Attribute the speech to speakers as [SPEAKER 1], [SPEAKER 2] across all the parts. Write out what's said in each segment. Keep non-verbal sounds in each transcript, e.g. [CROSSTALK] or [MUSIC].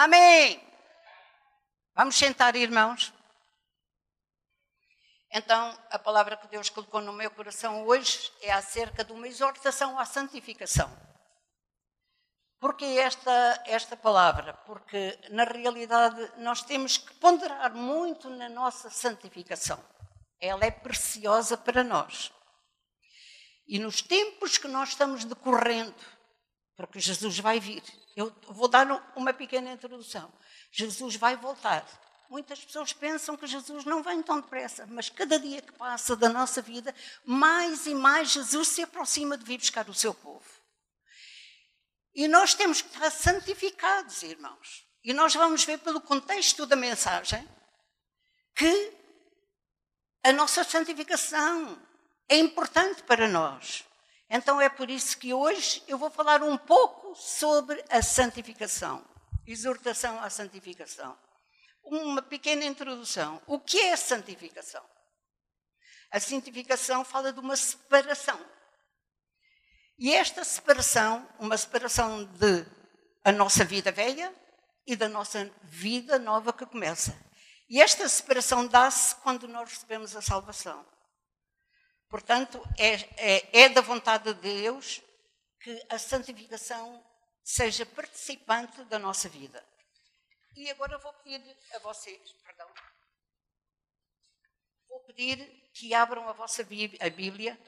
[SPEAKER 1] Amém! Vamos sentar, irmãos. Então, a palavra que Deus colocou no meu coração hoje é acerca de uma exortação à santificação. Porque esta, esta palavra? Porque, na realidade, nós temos que ponderar muito na nossa santificação. Ela é preciosa para nós. E nos tempos que nós estamos decorrendo, porque Jesus vai vir, eu vou dar uma pequena introdução. Jesus vai voltar. Muitas pessoas pensam que Jesus não vem tão depressa, mas cada dia que passa da nossa vida, mais e mais Jesus se aproxima de vir buscar o seu povo. E nós temos que estar santificados, irmãos. E nós vamos ver pelo contexto da mensagem que a nossa santificação é importante para nós. Então é por isso que hoje eu vou falar um pouco sobre a santificação, exortação à santificação uma pequena introdução. O que é santificação? A santificação fala de uma separação. E esta separação, uma separação de a nossa vida velha e da nossa vida nova que começa. E esta separação dá-se quando nós recebemos a salvação. Portanto, é, é, é da vontade de Deus que a santificação seja participante da nossa vida. E agora vou pedir a vocês, perdão, vou pedir que abram a vossa Bíblia, a Bíblia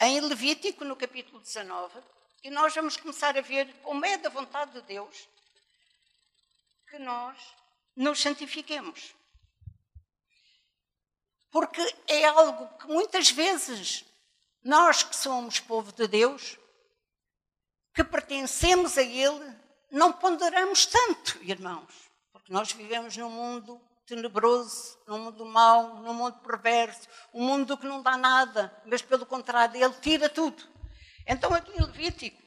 [SPEAKER 1] em Levítico, no capítulo 19, e nós vamos começar a ver como é da vontade de Deus que nós nos santifiquemos. Porque é algo que muitas vezes nós que somos povo de Deus, que pertencemos a Ele, não ponderamos tanto, irmãos, porque nós vivemos num mundo tenebroso, num mundo mau, num mundo perverso, um mundo que não dá nada, mas pelo contrário, ele tira tudo. Então, aqui em Levítico,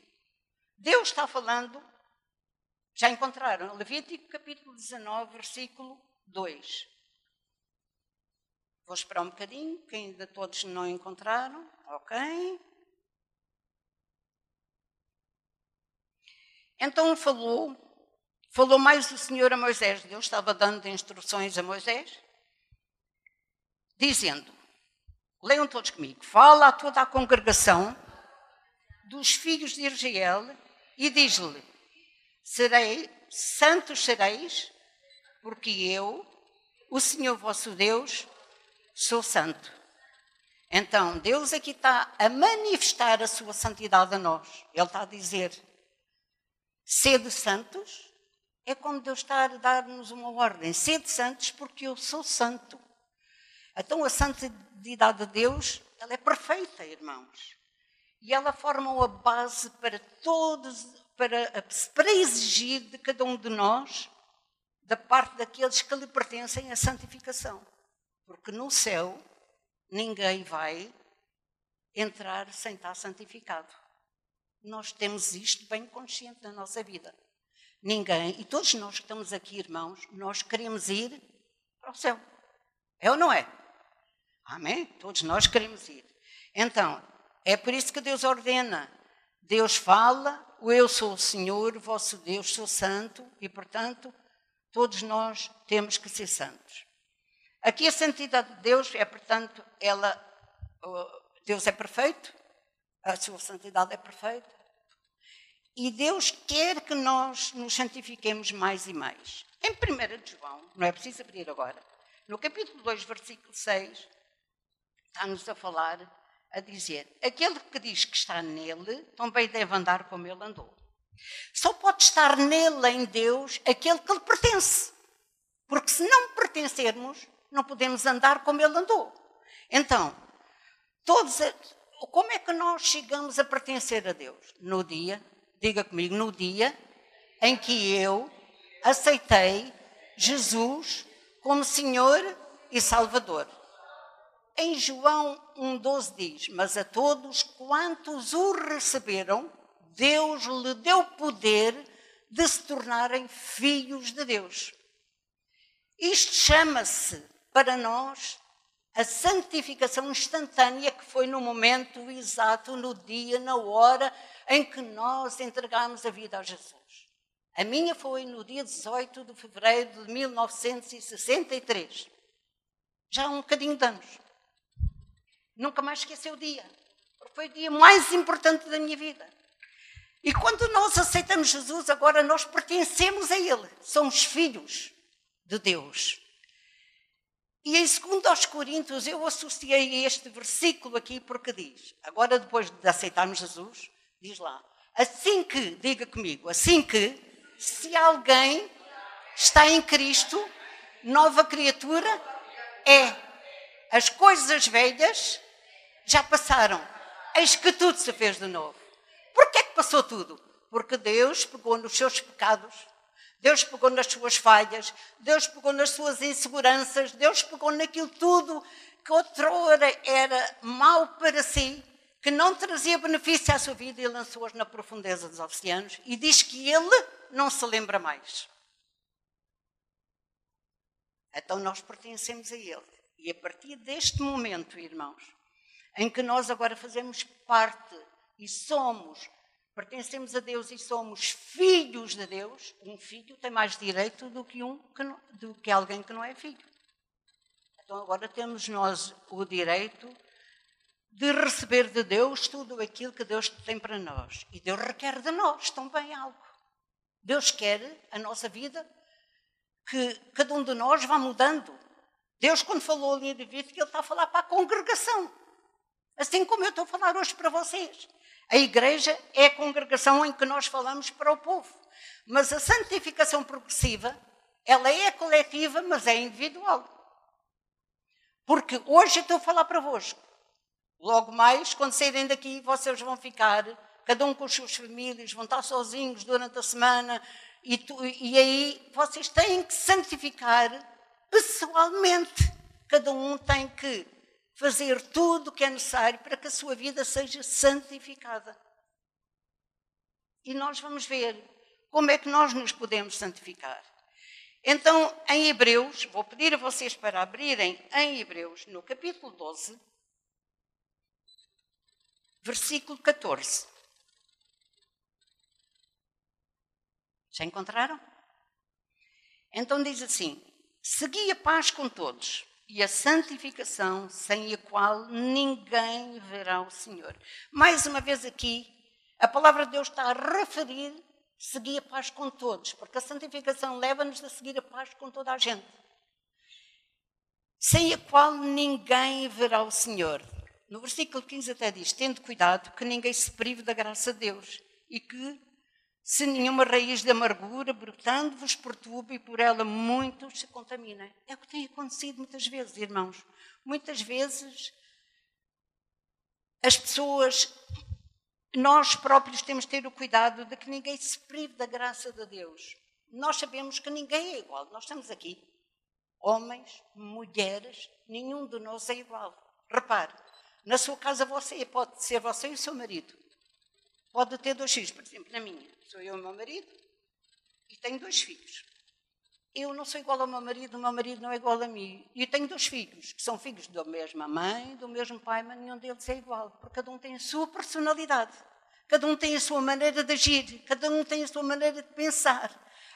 [SPEAKER 1] Deus está falando, já encontraram, Levítico capítulo 19, versículo 2. Vou esperar um bocadinho, que ainda todos não encontraram, ok? Então falou, falou mais o Senhor a Moisés. Deus estava dando instruções a Moisés, dizendo: Leiam todos comigo. Fala a toda a congregação dos filhos de Israel e diz-lhe: Serei, santos sereis, porque eu, o Senhor vosso Deus, sou santo. Então, Deus aqui está a manifestar a sua santidade a nós. Ele está a dizer: Sede santos é como Deus está a dar-nos uma ordem. Sede santos porque eu sou santo. Então a santidade de Deus, ela é perfeita, irmãos. E ela forma a base para todos, para, para exigir de cada um de nós, da parte daqueles que lhe pertencem, a santificação. Porque no céu ninguém vai entrar sem estar santificado. Nós temos isto bem consciente na nossa vida. Ninguém, e todos nós que estamos aqui, irmãos, nós queremos ir para o céu. É ou não é? Amém? Todos nós queremos ir. Então, é por isso que Deus ordena. Deus fala, o eu sou o Senhor, vosso Deus, sou santo, e portanto, todos nós temos que ser santos. Aqui a santidade de Deus é, portanto, ela, Deus é perfeito, a sua santidade é perfeita. E Deus quer que nós nos santifiquemos mais e mais. Em 1 de João, não é preciso abrir agora, no capítulo 2, versículo 6, está-nos a falar, a dizer: aquele que diz que está nele, também deve andar como ele andou. Só pode estar nele, em Deus, aquele que lhe pertence. Porque se não pertencermos, não podemos andar como ele andou. Então, todos, como é que nós chegamos a pertencer a Deus? No dia, diga comigo, no dia em que eu aceitei Jesus como Senhor e Salvador. Em João 1,12 diz: Mas a todos quantos o receberam, Deus lhe deu poder de se tornarem filhos de Deus. Isto chama-se para nós a santificação instantânea que foi no momento exato, no dia, na hora em que nós entregamos a vida a Jesus. A minha foi no dia 18 de fevereiro de 1963. Já há um bocadinho de anos. Nunca mais esqueci o dia. Foi o dia mais importante da minha vida. E quando nós aceitamos Jesus, agora nós pertencemos a Ele. Somos filhos de Deus. E em 2 aos Coríntios, eu associei este versículo aqui porque diz, agora depois de aceitarmos Jesus, diz lá, assim que, diga comigo, assim que, se alguém está em Cristo, nova criatura é. As coisas velhas já passaram. Eis que tudo se fez de novo. Por que passou tudo? Porque Deus pegou nos seus pecados, Deus pegou nas suas falhas, Deus pegou nas suas inseguranças, Deus pegou naquilo tudo que outrora era mau para si, que não trazia benefício à sua vida e lançou-as na profundeza dos oceanos e diz que ele não se lembra mais. Então nós pertencemos a ele. E a partir deste momento, irmãos, em que nós agora fazemos parte e somos, pertencemos a Deus e somos filhos de Deus, um filho tem mais direito do que, um, que não, do que alguém que não é filho. Então agora temos nós o direito de receber de Deus tudo aquilo que Deus tem para nós. E Deus requer de nós também algo. Deus quer a nossa vida que cada um de nós vá mudando. Deus, quando falou ali de vida, Ele está a falar para a congregação. Assim como eu estou a falar hoje para vocês. A igreja é a congregação em que nós falamos para o povo. Mas a santificação progressiva, ela é coletiva, mas é individual. Porque hoje estou a falar para vós. Logo mais, quando saírem daqui, vocês vão ficar, cada um com as suas famílias, vão estar sozinhos durante a semana, e, tu, e aí vocês têm que santificar pessoalmente. Cada um tem que fazer tudo o que é necessário para que a sua vida seja santificada. E nós vamos ver como é que nós nos podemos santificar. Então, em Hebreus, vou pedir a vocês para abrirem em Hebreus, no capítulo 12, versículo 14. Já encontraram? Então diz assim: Segui a paz com todos e a santificação, sem a qual ninguém verá o Senhor. Mais uma vez aqui, a palavra de Deus está a referir seguir a paz com todos, porque a santificação leva-nos a seguir a paz com toda a gente. Sem a qual ninguém verá o Senhor. No versículo 15 até diz: Tendo cuidado que ninguém se prive da graça de Deus e que se nenhuma raiz de amargura, brotando-vos, perturbe e por ela muitos se contaminem. É o que tem acontecido muitas vezes, irmãos. Muitas vezes as pessoas, nós próprios temos de ter o cuidado de que ninguém se prive da graça de Deus. Nós sabemos que ninguém é igual. Nós estamos aqui. Homens, mulheres, nenhum de nós é igual. Repare, na sua casa você pode ser você e o seu marido. Pode ter dois filhos, por exemplo, na minha. Sou eu e o meu marido e tenho dois filhos. Eu não sou igual ao meu marido, o meu marido não é igual a mim. E tenho dois filhos, que são filhos da mesma mãe, do mesmo pai, mas nenhum deles é igual, porque cada um tem a sua personalidade. Cada um tem a sua maneira de agir, cada um tem a sua maneira de pensar.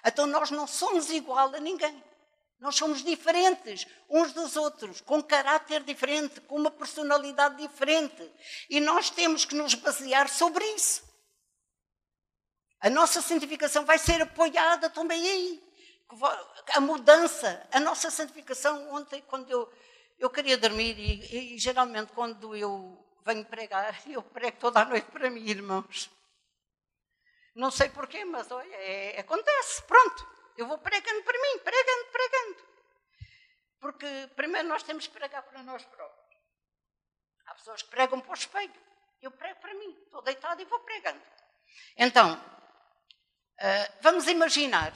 [SPEAKER 1] Então nós não somos igual a ninguém. Nós somos diferentes uns dos outros, com caráter diferente, com uma personalidade diferente. E nós temos que nos basear sobre isso. A nossa santificação vai ser apoiada também aí. A mudança, a nossa santificação. Ontem, quando eu, eu queria dormir, e, e geralmente quando eu venho pregar, [LAUGHS] eu prego toda a noite para mim, irmãos. Não sei porquê, mas olha, é, acontece. Pronto. Eu vou pregando para mim, pregando, pregando. Porque primeiro nós temos que pregar para nós próprios. Há pessoas que pregam para o espelho. Eu prego para mim, estou deitado e vou pregando. Então, uh, vamos imaginar.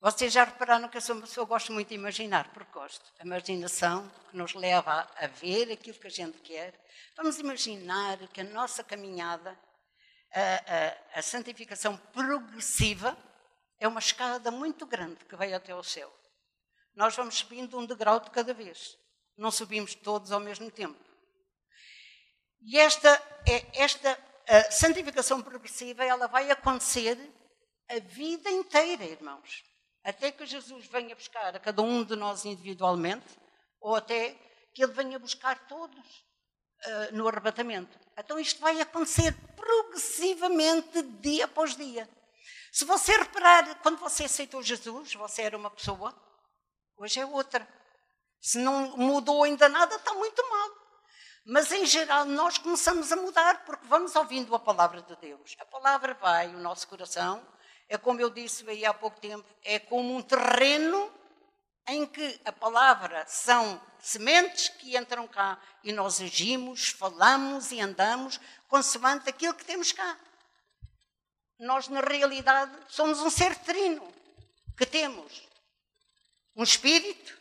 [SPEAKER 1] Vocês já repararam que eu sou uma pessoa que gosto muito de imaginar, porque gosto. A imaginação que nos leva a, ver aquilo que a gente quer. Vamos imaginar que a nossa caminhada, a, a, a santificação progressiva, é uma escada muito grande que vai até ao céu. Nós vamos subindo um degrau de cada vez. Não subimos todos ao mesmo tempo. E esta, é, esta santificação progressiva ela vai acontecer a vida inteira, irmãos. Até que Jesus venha buscar a cada um de nós individualmente, ou até que Ele venha buscar todos uh, no arrebatamento. Então isto vai acontecer progressivamente, dia após dia. Se você reparar, quando você aceitou Jesus, você era uma pessoa, hoje é outra. Se não mudou ainda nada, está muito mal. Mas em geral nós começamos a mudar porque vamos ouvindo a palavra de Deus. A palavra vai, o nosso coração, é como eu disse aí há pouco tempo, é como um terreno em que a palavra são sementes que entram cá e nós agimos, falamos e andamos consoante aquilo que temos cá nós na realidade somos um ser trino, que temos um espírito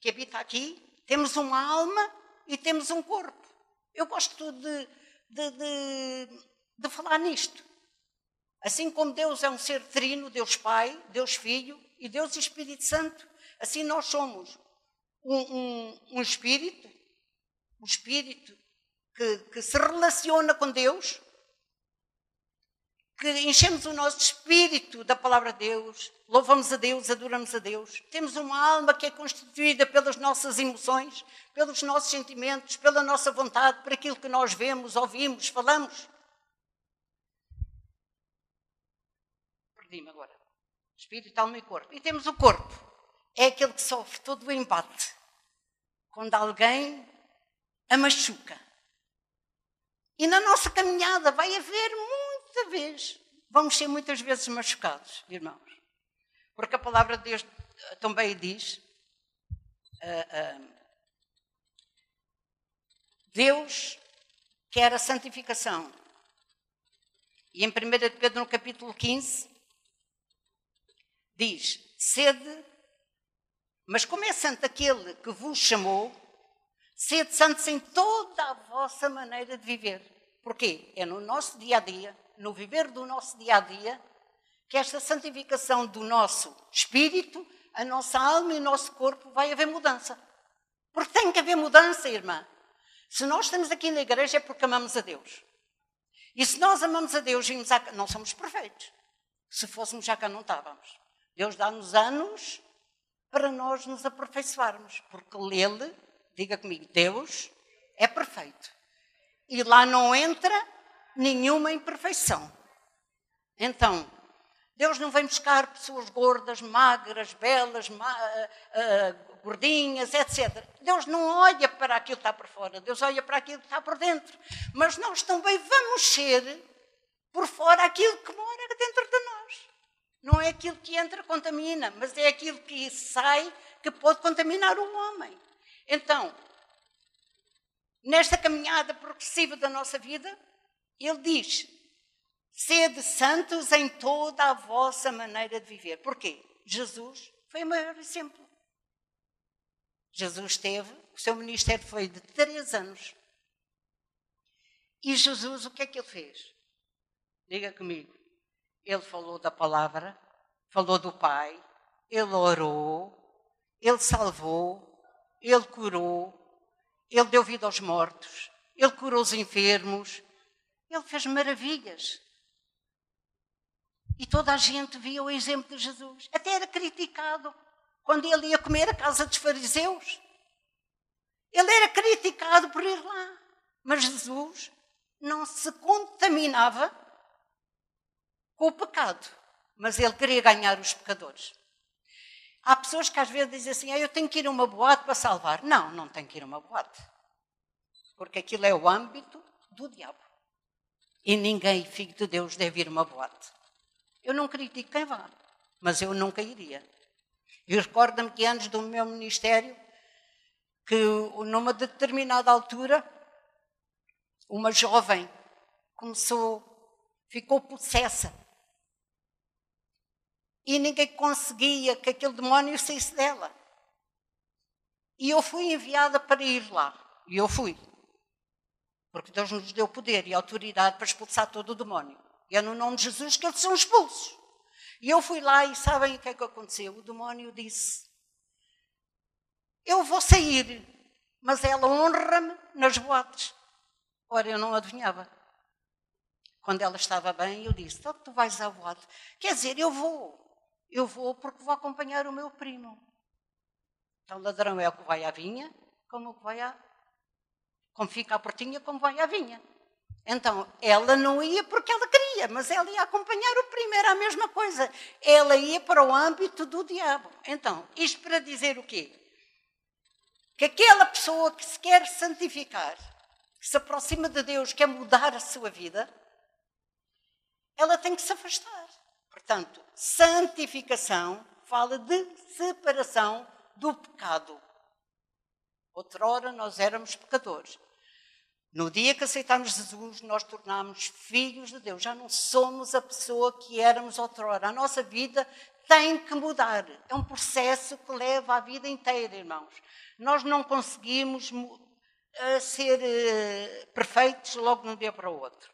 [SPEAKER 1] que habita aqui, temos uma alma e temos um corpo. Eu gosto de, de, de, de falar nisto. Assim como Deus é um ser trino, Deus Pai, Deus Filho e Deus Espírito Santo, assim nós somos um, um, um espírito, um espírito que, que se relaciona com Deus, que enchemos o nosso espírito da palavra de Deus, louvamos a Deus, adoramos a Deus. Temos uma alma que é constituída pelas nossas emoções, pelos nossos sentimentos, pela nossa vontade, por aquilo que nós vemos, ouvimos, falamos. Perdi-me agora. Espírito, alma e corpo. E temos o corpo. É aquele que sofre todo o embate. Quando alguém a machuca. E na nossa caminhada vai haver muita vez, vamos ser muitas vezes machucados, irmãos. Porque a palavra de Deus também diz: uh, uh, Deus quer a santificação. E em 1 Pedro, no capítulo 15, diz: Sede, mas como é santo aquele que vos chamou, sede santos em toda a vossa maneira de viver. Porquê? É no nosso dia a dia, no viver do nosso dia a dia, que esta santificação do nosso espírito, a nossa alma e o nosso corpo vai haver mudança. Porque tem que haver mudança, irmã. Se nós estamos aqui na igreja é porque amamos a Deus. E se nós amamos a Deus, vimos não somos perfeitos. Se fôssemos já cá não estávamos. Deus dá-nos anos para nós nos aperfeiçoarmos. Porque Ele, diga comigo, Deus é perfeito. E lá não entra nenhuma imperfeição. Então, Deus não vem buscar pessoas gordas, magras, belas, ma uh, gordinhas, etc. Deus não olha para aquilo que está por fora, Deus olha para aquilo que está por dentro. Mas nós também vamos ser por fora aquilo que mora dentro de nós. Não é aquilo que entra contamina, mas é aquilo que sai que pode contaminar o homem. Então, nesta caminhada progressiva da nossa vida, ele diz: sede santos em toda a vossa maneira de viver. Porquê? Jesus foi o maior exemplo. Jesus teve, o seu ministério foi de três anos. E Jesus, o que é que ele fez? Diga comigo. Ele falou da palavra, falou do Pai, ele orou, ele salvou, ele curou, ele deu vida aos mortos, ele curou os enfermos, ele fez maravilhas. E toda a gente via o exemplo de Jesus. Até era criticado quando ele ia comer a casa dos fariseus. Ele era criticado por ir lá. Mas Jesus não se contaminava com o pecado. Mas ele queria ganhar os pecadores. Há pessoas que às vezes dizem assim: ah, eu tenho que ir a uma boate para salvar. Não, não tem que ir a uma boate. Porque aquilo é o âmbito do diabo. E ninguém, filho de Deus, deve ir uma boate. Eu não critico quem vá, mas eu nunca iria. E recordo-me que antes do meu ministério, que numa determinada altura, uma jovem começou, ficou possessa. E ninguém conseguia que aquele demónio saísse dela. E eu fui enviada para ir lá. E eu fui. Porque Deus nos deu poder e autoridade para expulsar todo o demónio. E é no nome de Jesus que eles são expulsos. E eu fui lá e sabem o que é que aconteceu? O demónio disse: Eu vou sair, mas ela honra-me nas boates. Ora, eu não adivinhava. quando ela estava bem, eu disse: então, tu vais ao boate. Quer dizer, eu vou. Eu vou porque vou acompanhar o meu primo. Então, ladrão é o que vai à vinha, como o que vai à. Como fica à portinha, como vai à vinha. Então, ela não ia porque ela queria, mas ela ia acompanhar o primo, era a mesma coisa. Ela ia para o âmbito do diabo. Então, isto para dizer o quê? Que aquela pessoa que se quer santificar, que se aproxima de Deus, quer mudar a sua vida, ela tem que se afastar. Portanto, santificação fala de separação do pecado. Outrora nós éramos pecadores. No dia que aceitamos Jesus, nós tornamos filhos de Deus. Já não somos a pessoa que éramos outrora. A nossa vida tem que mudar. É um processo que leva a vida inteira, irmãos. Nós não conseguimos uh, ser uh, perfeitos logo de um dia para o outro.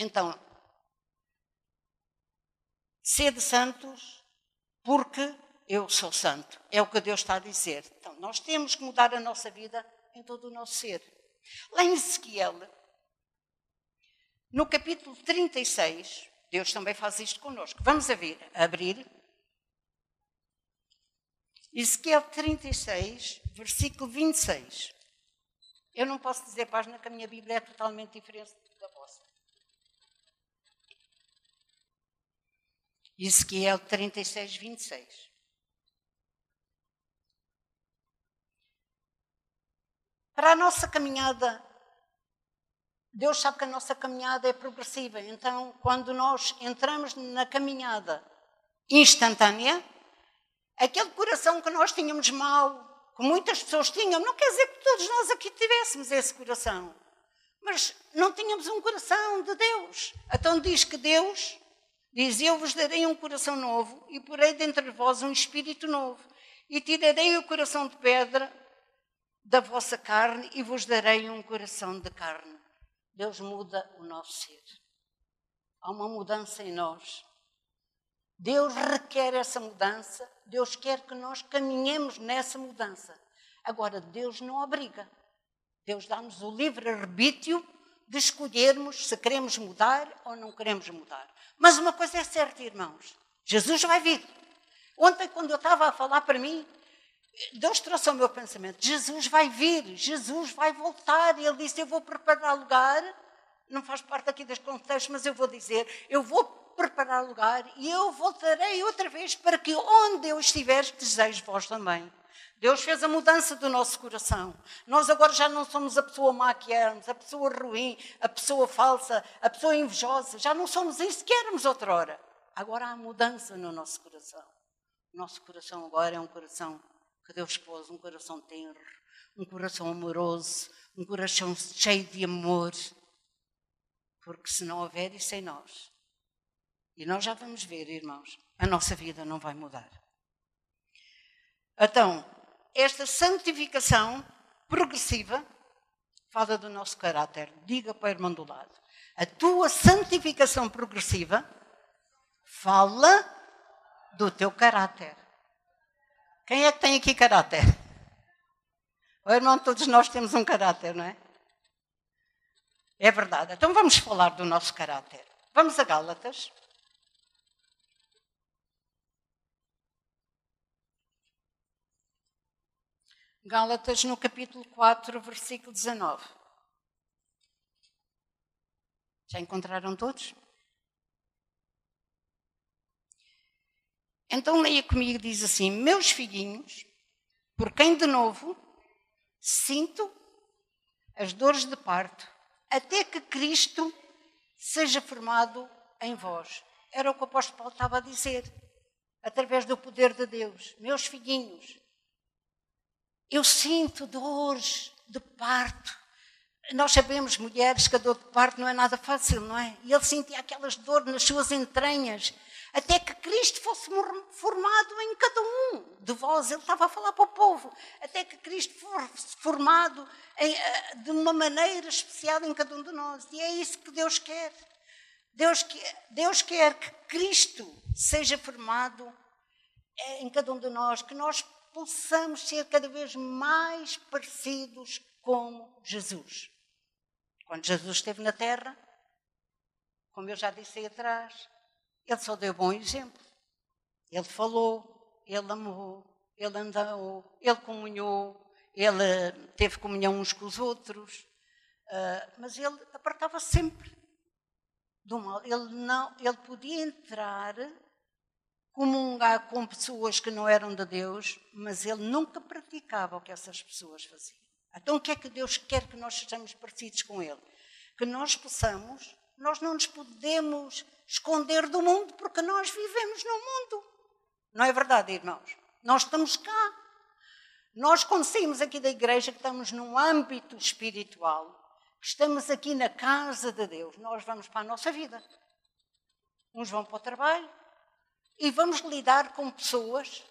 [SPEAKER 1] Então, sede santos, porque eu sou santo. É o que Deus está a dizer. Então, nós temos que mudar a nossa vida em todo o nosso ser. Lá em Ezequiel, no capítulo 36, Deus também faz isto conosco. Vamos a ver, abrir. Ezequiel 36, versículo 26. Eu não posso dizer página que a minha Bíblia é totalmente diferente da vossa. Ezequiel 36, 26. Para a nossa caminhada, Deus sabe que a nossa caminhada é progressiva. Então, quando nós entramos na caminhada instantânea, aquele coração que nós tínhamos mal, que muitas pessoas tinham, não quer dizer que todos nós aqui tivéssemos esse coração, mas não tínhamos um coração de Deus. Então diz que Deus diz: Eu vos darei um coração novo e porei dentro de vós um espírito novo, e tirarei o coração de pedra da vossa carne e vos darei um coração de carne. Deus muda o nosso ser. Há uma mudança em nós. Deus requer essa mudança, Deus quer que nós caminhemos nessa mudança. Agora, Deus não obriga. Deus dá-nos o livre arbítrio de escolhermos se queremos mudar ou não queremos mudar. Mas uma coisa é certa, irmãos: Jesus vai vir. Ontem, quando eu estava a falar para mim, Deus trouxe ao meu pensamento: Jesus vai vir, Jesus vai voltar. E ele disse: Eu vou preparar lugar. Não faz parte aqui deste contexto, mas eu vou dizer: Eu vou preparar lugar e eu voltarei outra vez para que onde eu estiver, desejo vós também. Deus fez a mudança do nosso coração. Nós agora já não somos a pessoa má que éramos, a pessoa ruim, a pessoa falsa, a pessoa invejosa. Já não somos isso que éramos outrora. Agora há mudança no nosso coração. O nosso coração agora é um coração que Deus pôs um coração tenro, um coração amoroso, um coração cheio de amor. Porque se não houver isso em nós, e nós já vamos ver, irmãos, a nossa vida não vai mudar. Então, esta santificação progressiva fala do nosso caráter. Diga para o irmão do lado. A tua santificação progressiva fala do teu caráter. Quem é que tem aqui caráter? O irmão, todos nós temos um caráter, não é? É verdade. Então vamos falar do nosso caráter. Vamos a Gálatas. Gálatas no capítulo 4, versículo 19. Já encontraram todos? Então leia comigo, diz assim: Meus filhinhos, por quem de novo sinto as dores de parto, até que Cristo seja formado em vós. Era o que o apóstolo Paulo estava a dizer, através do poder de Deus. Meus filhinhos, eu sinto dores de parto. Nós sabemos, mulheres, que a dor de parto não é nada fácil, não é? E ele sentia aquelas dores nas suas entranhas até que Cristo fosse formado em cada um de vós. Ele estava a falar para o povo. Até que Cristo fosse formado em, eh, de uma maneira especial em cada um de nós. E é isso que Deus quer. Deus, Deus quer que Cristo seja formado eh, em cada um de nós, que nós possamos ser cada vez mais parecidos com Jesus. Quando Jesus esteve na terra, como eu já disse aí atrás, ele só deu bom exemplo. Ele falou, ele amou, ele andou, ele comunhou, ele teve comunhão uns com os outros, uh, mas ele apartava sempre do mal. Ele, não, ele podia entrar comungar com pessoas que não eram de Deus, mas ele nunca praticava o que essas pessoas faziam. Então o que é que Deus quer que nós sejamos parecidos com Ele? Que nós possamos, nós não nos podemos esconder do mundo porque nós vivemos no mundo. Não é verdade, irmãos? Nós estamos cá. Nós, quando saímos aqui da igreja, que estamos num âmbito espiritual, que estamos aqui na casa de Deus, nós vamos para a nossa vida. Uns vão para o trabalho e vamos lidar com pessoas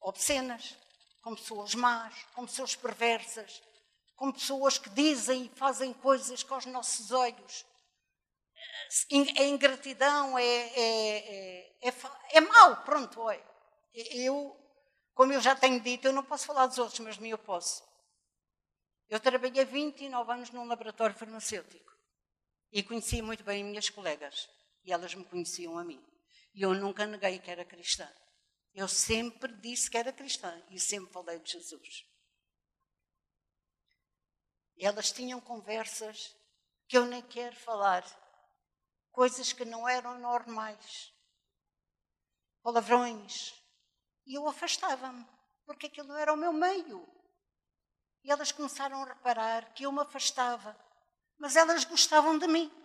[SPEAKER 1] obscenas, com pessoas más, com pessoas perversas, com pessoas que dizem e fazem coisas com os nossos olhos. É ingratidão, é, é, é, é, é mau, pronto, olha. Eu, como eu já tenho dito, eu não posso falar dos outros, mas mim eu posso. Eu trabalhei 29 anos num laboratório farmacêutico e conhecia muito bem minhas colegas e elas me conheciam a mim. E eu nunca neguei que era cristã. Eu sempre disse que era cristã e sempre falei de Jesus. Elas tinham conversas que eu nem quero falar, coisas que não eram normais, palavrões. E eu afastava-me, porque aquilo era o meu meio. E elas começaram a reparar que eu me afastava, mas elas gostavam de mim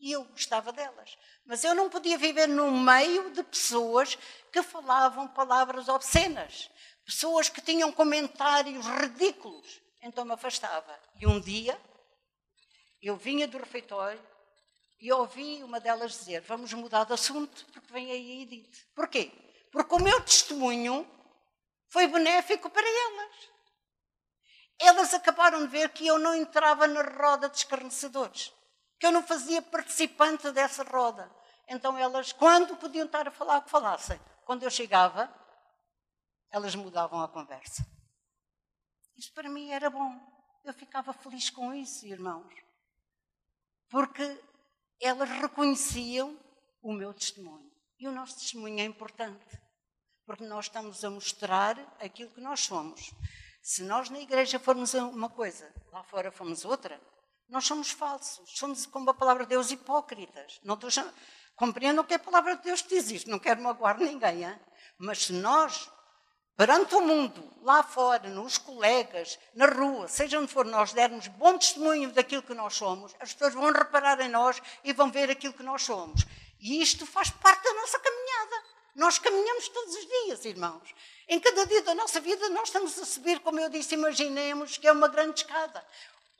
[SPEAKER 1] e eu gostava delas. Mas eu não podia viver no meio de pessoas que falavam palavras obscenas, pessoas que tinham comentários ridículos. Então me afastava. E um dia eu vinha do refeitório e ouvi uma delas dizer: Vamos mudar de assunto, porque vem aí a Edith. Porquê? Porque o meu testemunho foi benéfico para elas. Elas acabaram de ver que eu não entrava na roda de escarnecedores que eu não fazia participante dessa roda. Então elas, quando podiam estar a falar, que falassem. Quando eu chegava, elas mudavam a conversa. Isso para mim era bom. Eu ficava feliz com isso, irmãos. Porque elas reconheciam o meu testemunho. E o nosso testemunho é importante. Porque nós estamos a mostrar aquilo que nós somos. Se nós na igreja formos uma coisa, lá fora fomos outra, nós somos falsos, somos, como a palavra de Deus, hipócritas. Não estou Compreendam que a palavra de Deus diz isto, não quero magoar ninguém, hein? mas se nós, perante o mundo, lá fora, nos colegas, na rua, seja onde for, nós dermos bom testemunho daquilo que nós somos, as pessoas vão reparar em nós e vão ver aquilo que nós somos. E isto faz parte da nossa caminhada. Nós caminhamos todos os dias, irmãos. Em cada dia da nossa vida, nós estamos a subir, como eu disse, imaginemos que é uma grande escada.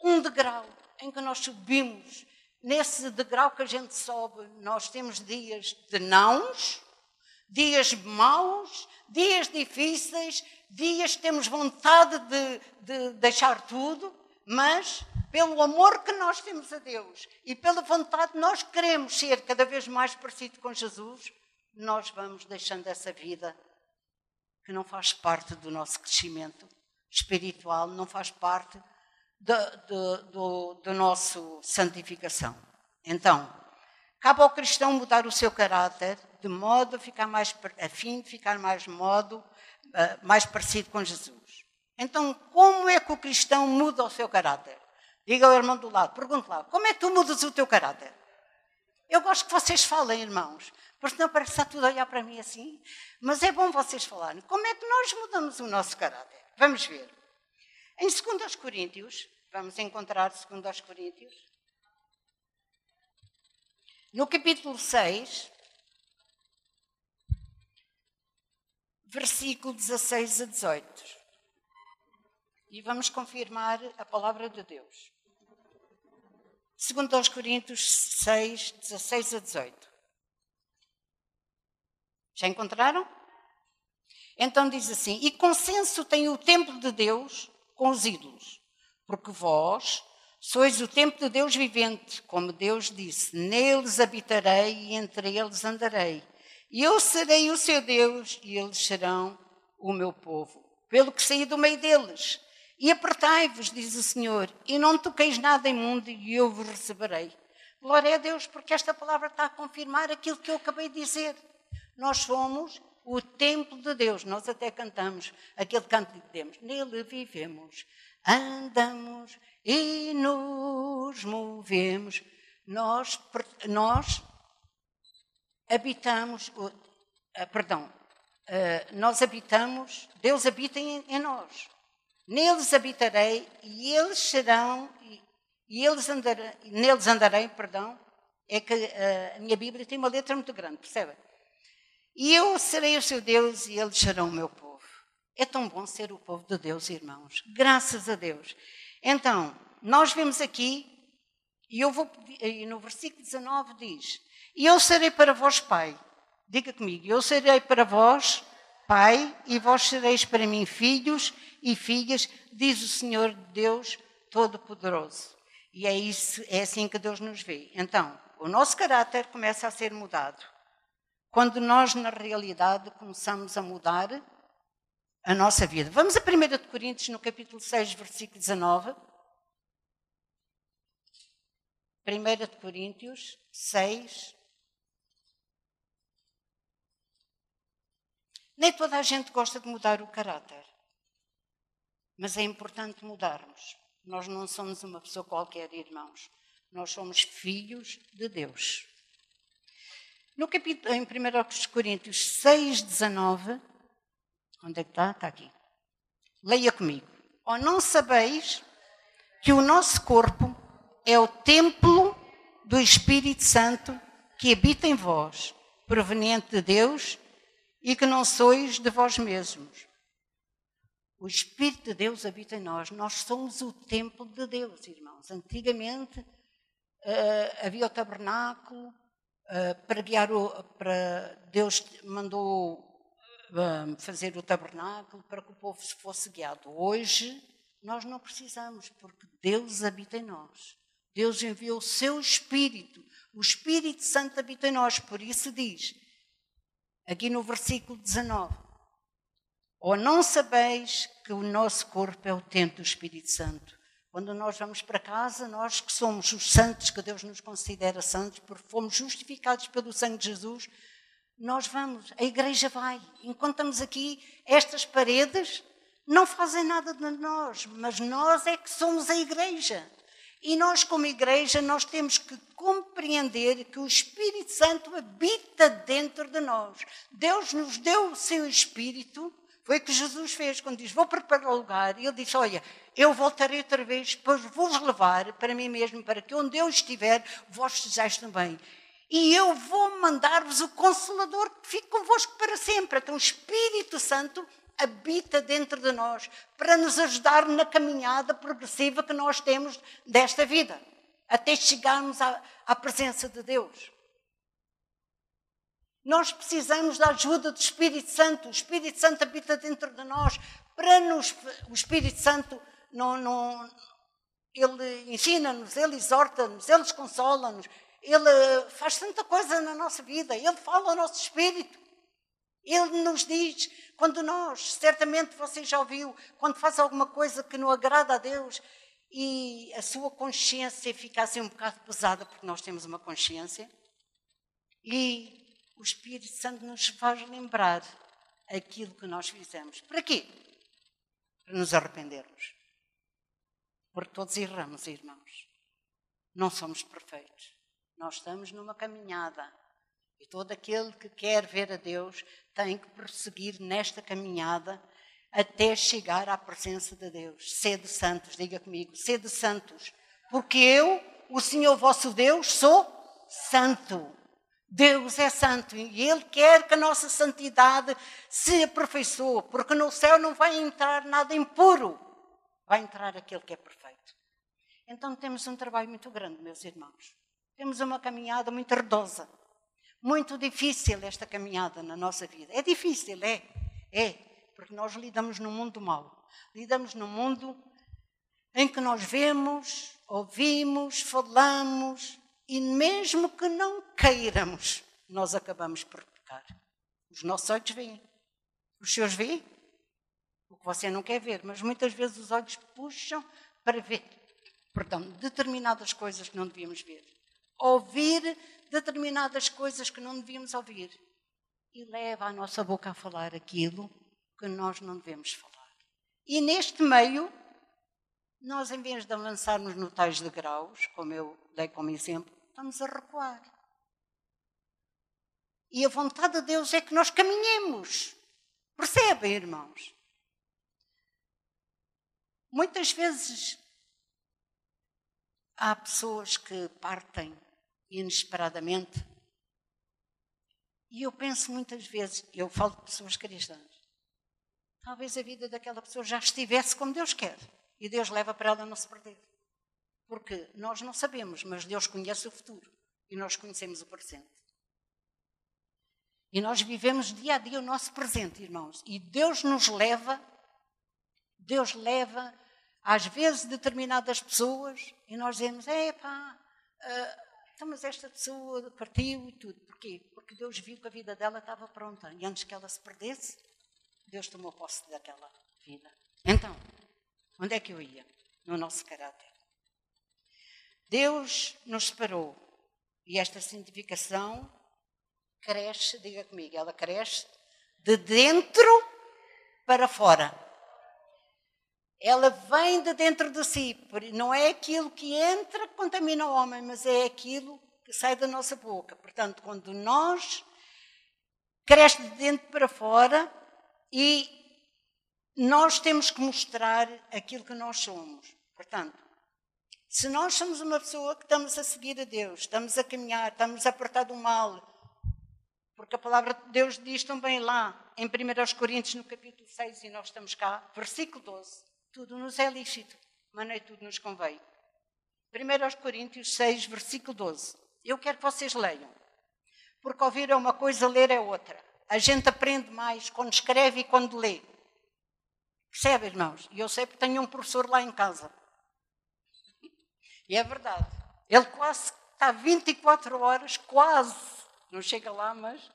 [SPEAKER 1] Um degrau em que nós subimos, nesse degrau que a gente sobe, nós temos dias de nãos, dias maus, dias difíceis, dias que temos vontade de, de deixar tudo, mas pelo amor que nós temos a Deus e pela vontade que nós queremos ser cada vez mais parecido com Jesus, nós vamos deixando essa vida que não faz parte do nosso crescimento espiritual, não faz parte da do, do nosso santificação. Então, cabe ao cristão mudar o seu caráter de modo a ficar mais a fim de ficar mais modo uh, mais parecido com Jesus. Então, como é que o cristão muda o seu caráter? Diga ao irmão do lado, pergunte lá, como é que tu mudas o teu caráter? Eu gosto que vocês falem, irmãos, porque senão parece que está tudo a olhar para mim assim. Mas é bom vocês falarem. Como é que nós mudamos o nosso caráter? Vamos ver. Em 2 Coríntios, vamos encontrar 2 Coríntios, no capítulo 6, versículo 16 a 18. E vamos confirmar a palavra de Deus. 2 Coríntios 6, 16 a 18. Já encontraram? Então diz assim: E consenso tem o templo de Deus com os ídolos, porque vós sois o templo de Deus vivente, como Deus disse: Neles habitarei e entre eles andarei. E eu serei o seu Deus e eles serão o meu povo. Pelo que saí do meio deles. E apertai-vos, diz o Senhor, e não toqueis nada imundo, e eu vos receberei. Glória a Deus, porque esta palavra está a confirmar aquilo que eu acabei de dizer. Nós somos o templo de Deus. Nós até cantamos aquele canto que temos. Nele vivemos, andamos e nos movemos. Nós, nós habitamos, uh, perdão, uh, nós habitamos, Deus habita em, nós. Neles habitarei e eles serão, e, e eles andarei, neles andarei, perdão, é que uh, a minha Bíblia tem uma letra muito grande, percebem? E eu serei o seu Deus e eles serão o meu povo. É tão bom ser o povo de Deus, irmãos. Graças a Deus. Então, nós vemos aqui, e eu vou e no versículo 19 diz: E eu serei para vós pai. Diga comigo, eu serei para vós pai, e vós sereis para mim filhos e filhas, diz o Senhor Deus Todo-Poderoso. E é, isso, é assim que Deus nos vê. Então, o nosso caráter começa a ser mudado. Quando nós, na realidade, começamos a mudar a nossa vida. Vamos a 1 Coríntios, no capítulo 6, versículo 19. 1 Coríntios 6. Nem toda a gente gosta de mudar o caráter, mas é importante mudarmos. Nós não somos uma pessoa qualquer, irmãos. Nós somos filhos de Deus. No capítulo, em 1 Coríntios 6, 19, onde é que está? Está aqui. Leia comigo. Ou não sabeis que o nosso corpo é o templo do Espírito Santo que habita em vós, proveniente de Deus, e que não sois de vós mesmos. O Espírito de Deus habita em nós. Nós somos o templo de Deus, irmãos. Antigamente uh, havia o tabernáculo, para guiar o, para Deus mandou uh, fazer o tabernáculo para que o povo fosse guiado. Hoje nós não precisamos, porque Deus habita em nós. Deus enviou o seu Espírito. O Espírito Santo habita em nós. Por isso diz, aqui no versículo 19: Ou não sabeis que o nosso corpo é o templo do Espírito Santo quando nós vamos para casa, nós que somos os santos, que Deus nos considera santos, porque fomos justificados pelo sangue de Jesus, nós vamos, a igreja vai. Enquanto estamos aqui, estas paredes não fazem nada de nós, mas nós é que somos a igreja. E nós, como igreja, nós temos que compreender que o Espírito Santo habita dentro de nós. Deus nos deu o seu Espírito foi o que Jesus fez quando diz: Vou preparar o lugar. E ele disse: Olha, eu voltarei outra vez, depois vou-vos levar para mim mesmo, para que onde eu estiver, vós estejais também. E eu vou mandar-vos o Consolador que fique convosco para sempre. Então, o Espírito Santo habita dentro de nós para nos ajudar na caminhada progressiva que nós temos desta vida, até chegarmos à, à presença de Deus. Nós precisamos da ajuda do Espírito Santo. O Espírito Santo habita dentro de nós para nos. O Espírito Santo não, não ele ensina-nos, ele exorta-nos, ele consola-nos, ele faz tanta coisa na nossa vida, ele fala ao nosso espírito. Ele nos diz, quando nós, certamente você já ouviu, quando faz alguma coisa que não agrada a Deus e a sua consciência fica assim um bocado pesada, porque nós temos uma consciência, e o Espírito Santo nos faz lembrar aquilo que nós fizemos. Para quê? Para nos arrependermos. Porque todos erramos, irmãos. Não somos perfeitos. Nós estamos numa caminhada. E todo aquele que quer ver a Deus tem que prosseguir nesta caminhada até chegar à presença de Deus. Sede santos, diga comigo, sede santos. Porque eu, o Senhor vosso Deus, sou santo. Deus é santo e Ele quer que a nossa santidade se aperfeiçoe, porque no céu não vai entrar nada impuro, vai entrar aquele que é perfeito. Então temos um trabalho muito grande, meus irmãos. Temos uma caminhada muito ardosa, muito difícil esta caminhada na nossa vida. É difícil, é, é, porque nós lidamos no mundo mau, lidamos no mundo em que nós vemos, ouvimos, falamos, e mesmo que não queiramos, nós acabamos por pecar. Os nossos olhos veem. Os seus veem o que você não quer ver, mas muitas vezes os olhos puxam para ver, perdão, determinadas coisas que não devíamos ver. ouvir determinadas coisas que não devíamos ouvir e leva a nossa boca a falar aquilo que nós não devemos falar. E neste meio, nós, em vez de avançarmos no tais degraus, como eu dei como exemplo, estamos a recuar. E a vontade de Deus é que nós caminhemos. Percebem, irmãos? Muitas vezes há pessoas que partem inesperadamente. E eu penso muitas vezes, eu falo de pessoas cristãs, talvez a vida daquela pessoa já estivesse como Deus quer. E Deus leva para ela não se perder. Porque nós não sabemos, mas Deus conhece o futuro. E nós conhecemos o presente. E nós vivemos dia a dia o nosso presente, irmãos. E Deus nos leva, Deus leva, às vezes, determinadas pessoas, e nós dizemos: é pá, uh, mas esta pessoa partiu e tudo. Porquê? Porque Deus viu que a vida dela estava pronta. E antes que ela se perdesse, Deus tomou posse daquela vida. Então, onde é que eu ia? No nosso caráter. Deus nos separou. E esta santificação cresce, diga comigo, ela cresce de dentro para fora. Ela vem de dentro de si. Não é aquilo que entra que contamina o homem, mas é aquilo que sai da nossa boca. Portanto, quando nós cresce de dentro para fora e nós temos que mostrar aquilo que nós somos. Portanto, se nós somos uma pessoa que estamos a seguir a Deus, estamos a caminhar, estamos a apartar do mal, porque a palavra de Deus diz também lá, em 1 Coríntios, no capítulo 6, e nós estamos cá, versículo 12: tudo nos é lícito, mas nem tudo nos convém. 1 Coríntios 6, versículo 12. Eu quero que vocês leiam, porque ouvir é uma coisa, ler é outra. A gente aprende mais quando escreve e quando lê. Percebe, irmãos? E eu sei porque tenho um professor lá em casa. E é verdade. Ele quase está 24 horas, quase não chega lá, mas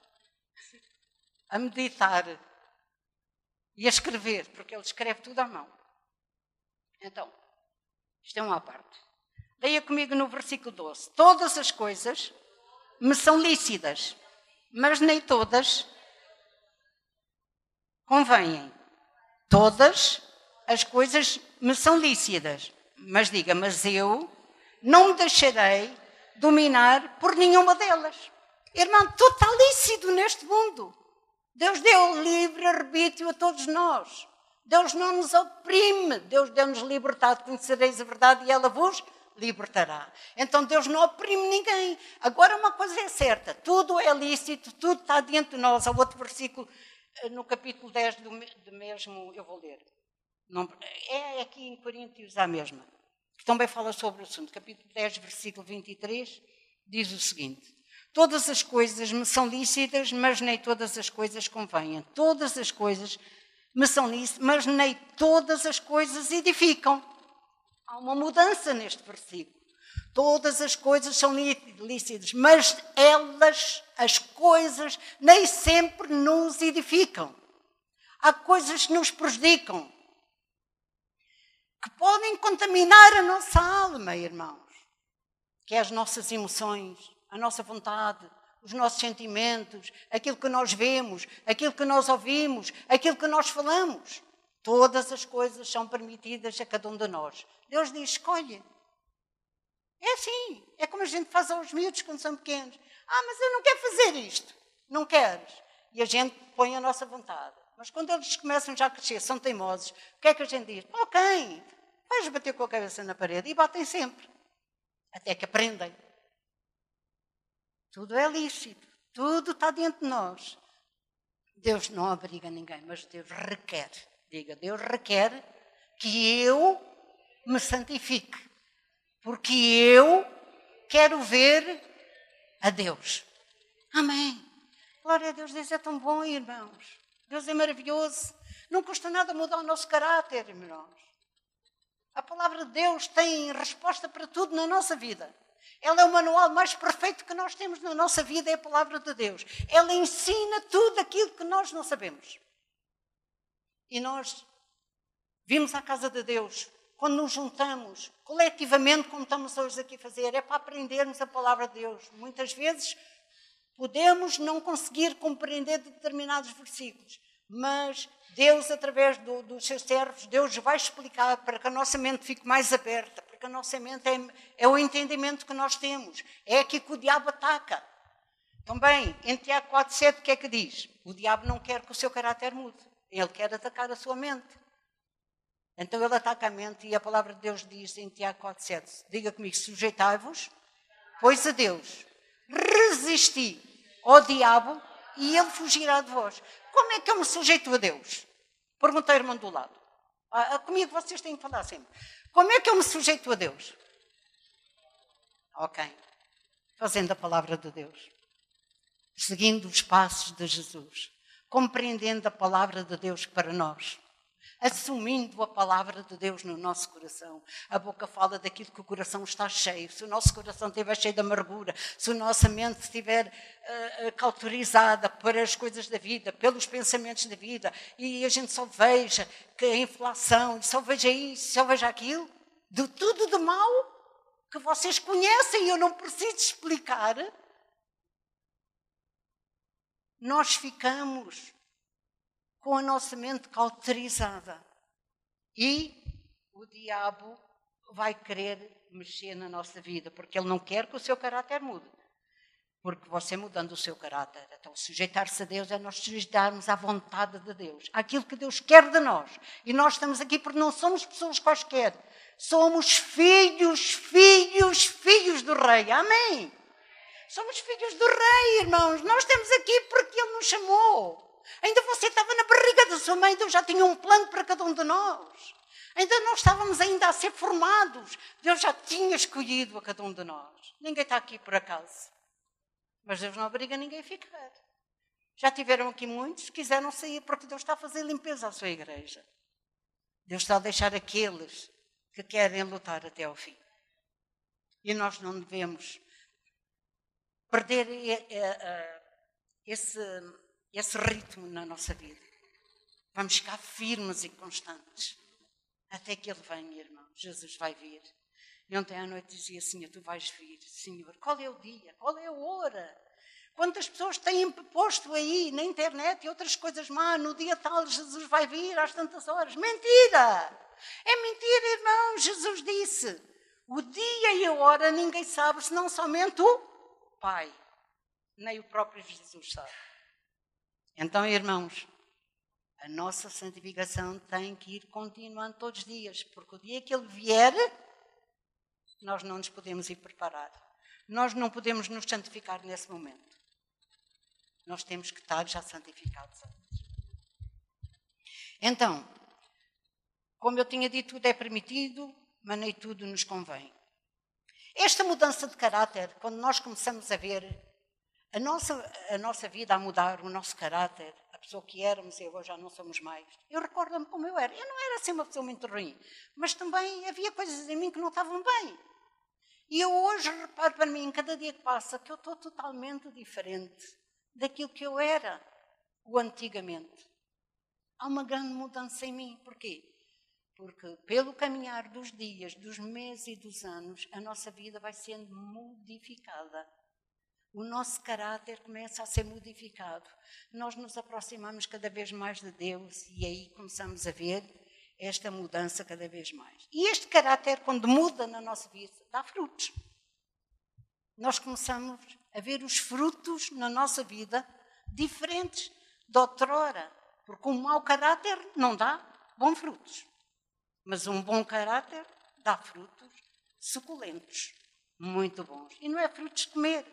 [SPEAKER 1] a meditar e a escrever, porque ele escreve tudo à mão. Então, isto é uma parte. Leia comigo no versículo 12: Todas as coisas me são lícitas, mas nem todas convêm. Todas as coisas me são lícitas, mas diga, mas eu não me deixarei dominar por nenhuma delas. Irmão, tudo está lícito neste mundo. Deus deu livre arbítrio a todos nós. Deus não nos oprime. Deus deu-nos liberdade. Conhecereis a verdade e ela vos libertará. Então Deus não oprime ninguém. Agora uma coisa é certa: tudo é lícito, tudo está dentro de nós. Há outro versículo eh, no capítulo 10 do, do mesmo, eu vou ler. É aqui em Coríntios a mesma. Que também fala sobre o assunto. Capítulo 10, versículo 23, diz o seguinte. Todas as coisas me são lícitas, mas nem todas as coisas convêm. Todas as coisas me são lícitas, mas nem todas as coisas edificam. Há uma mudança neste versículo. Todas as coisas são lícitas, mas elas, as coisas, nem sempre nos edificam. Há coisas que nos prejudicam, que podem contaminar a nossa alma, irmãos, que é as nossas emoções, a nossa vontade, os nossos sentimentos, aquilo que nós vemos, aquilo que nós ouvimos, aquilo que nós falamos. Todas as coisas são permitidas a cada um de nós. Deus diz: escolhe. É assim. É como a gente faz aos miúdos quando são pequenos. Ah, mas eu não quero fazer isto. Não queres. E a gente põe a nossa vontade. Mas quando eles começam já a crescer, são teimosos, o que é que a gente diz? Ok, vais bater com a cabeça na parede. E batem sempre. Até que aprendem. Tudo é lícito, tudo está dentro de nós. Deus não obriga ninguém, mas Deus requer. Diga, Deus requer que eu me santifique, porque eu quero ver a Deus. Amém. Glória a Deus, Deus é tão bom, irmãos. Deus é maravilhoso. Não custa nada mudar o nosso caráter, irmãos. A palavra de Deus tem resposta para tudo na nossa vida. Ela é o manual mais perfeito que nós temos na nossa vida, é a palavra de Deus. Ela ensina tudo aquilo que nós não sabemos. E nós vimos à casa de Deus quando nos juntamos coletivamente, como estamos hoje aqui a fazer, é para aprendermos a palavra de Deus. Muitas vezes podemos não conseguir compreender determinados versículos, mas Deus, através do, dos seus servos, Deus vai explicar para que a nossa mente fique mais aberta, a nossa mente é, é o entendimento que nós temos. É aqui que o diabo ataca. Também, em Tiago 4,7, o que é que diz? O diabo não quer que o seu caráter mude. Ele quer atacar a sua mente. Então ele ataca a mente e a palavra de Deus diz em Tiago 4,7: Diga comigo, sujeitai-vos, pois a Deus, resisti ao diabo e ele fugirá de vós. Como é que eu me sujeito a Deus? Pergunta a irmã do lado. Ah, ah, comigo vocês têm que falar sempre. Como é que eu me sujeito a Deus? Ok. Fazendo a palavra de Deus. Seguindo os passos de Jesus. Compreendendo a palavra de Deus para nós assumindo a palavra de Deus no nosso coração. A boca fala daquilo que o coração está cheio. Se o nosso coração estiver cheio de amargura, se a nossa mente estiver uh, cauterizada para as coisas da vida, pelos pensamentos da vida, e a gente só veja que a inflação, só veja isso, só veja aquilo, de tudo de mal que vocês conhecem, eu não preciso explicar, nós ficamos com a nossa mente cauterizada. E o diabo vai querer mexer na nossa vida, porque ele não quer que o seu caráter mude. Porque você mudando o seu caráter, então sujeitar-se a Deus é nós sujeitarmos à vontade de Deus, aquilo que Deus quer de nós. E nós estamos aqui porque não somos pessoas quaisquer. Somos filhos, filhos, filhos do Rei. Amém? Somos filhos do Rei, irmãos. Nós estamos aqui porque Ele nos chamou. Ainda você estava na barriga da sua mãe, Deus já tinha um plano para cada um de nós. Ainda não estávamos ainda a ser formados. Deus já tinha escolhido a cada um de nós. Ninguém está aqui por acaso. Mas Deus não obriga ninguém a ficar. Já tiveram aqui muitos que quiseram sair porque Deus está a fazer limpeza à sua igreja. Deus está a deixar aqueles que querem lutar até ao fim. E nós não devemos perder esse esse ritmo na nossa vida. Vamos ficar firmes e constantes. Até que Ele venha, irmão. Jesus vai vir. E ontem à noite dizia, Senhor, tu vais vir. Senhor, qual é o dia? Qual é a hora? Quantas pessoas têm posto aí na internet e outras coisas má, no dia tal Jesus vai vir às tantas horas. Mentira! É mentira, irmão. Jesus disse: o dia e a hora ninguém sabe, senão somente o Pai. Nem o próprio Jesus sabe. Então, irmãos, a nossa santificação tem que ir continuando todos os dias, porque o dia que Ele vier, nós não nos podemos ir preparar. Nós não podemos nos santificar nesse momento. Nós temos que estar já santificados antes. Então, como eu tinha dito, tudo é permitido, mas nem tudo nos convém. Esta mudança de caráter, quando nós começamos a ver a nossa, a nossa vida a mudar, o nosso caráter, a pessoa que éramos e agora já não somos mais. Eu recordo-me como eu era. Eu não era assim uma pessoa muito ruim, mas também havia coisas em mim que não estavam bem. E eu hoje reparo para mim, cada dia que passa, que eu estou totalmente diferente daquilo que eu era o antigamente. Há uma grande mudança em mim. Porquê? Porque pelo caminhar dos dias, dos meses e dos anos, a nossa vida vai sendo modificada o nosso caráter começa a ser modificado. Nós nos aproximamos cada vez mais de Deus e aí começamos a ver esta mudança cada vez mais. E este caráter, quando muda na nossa vida, dá frutos. Nós começamos a ver os frutos na nossa vida diferentes de outrora. Porque um mau caráter não dá bons frutos. Mas um bom caráter dá frutos suculentos, muito bons. E não é frutos de comer,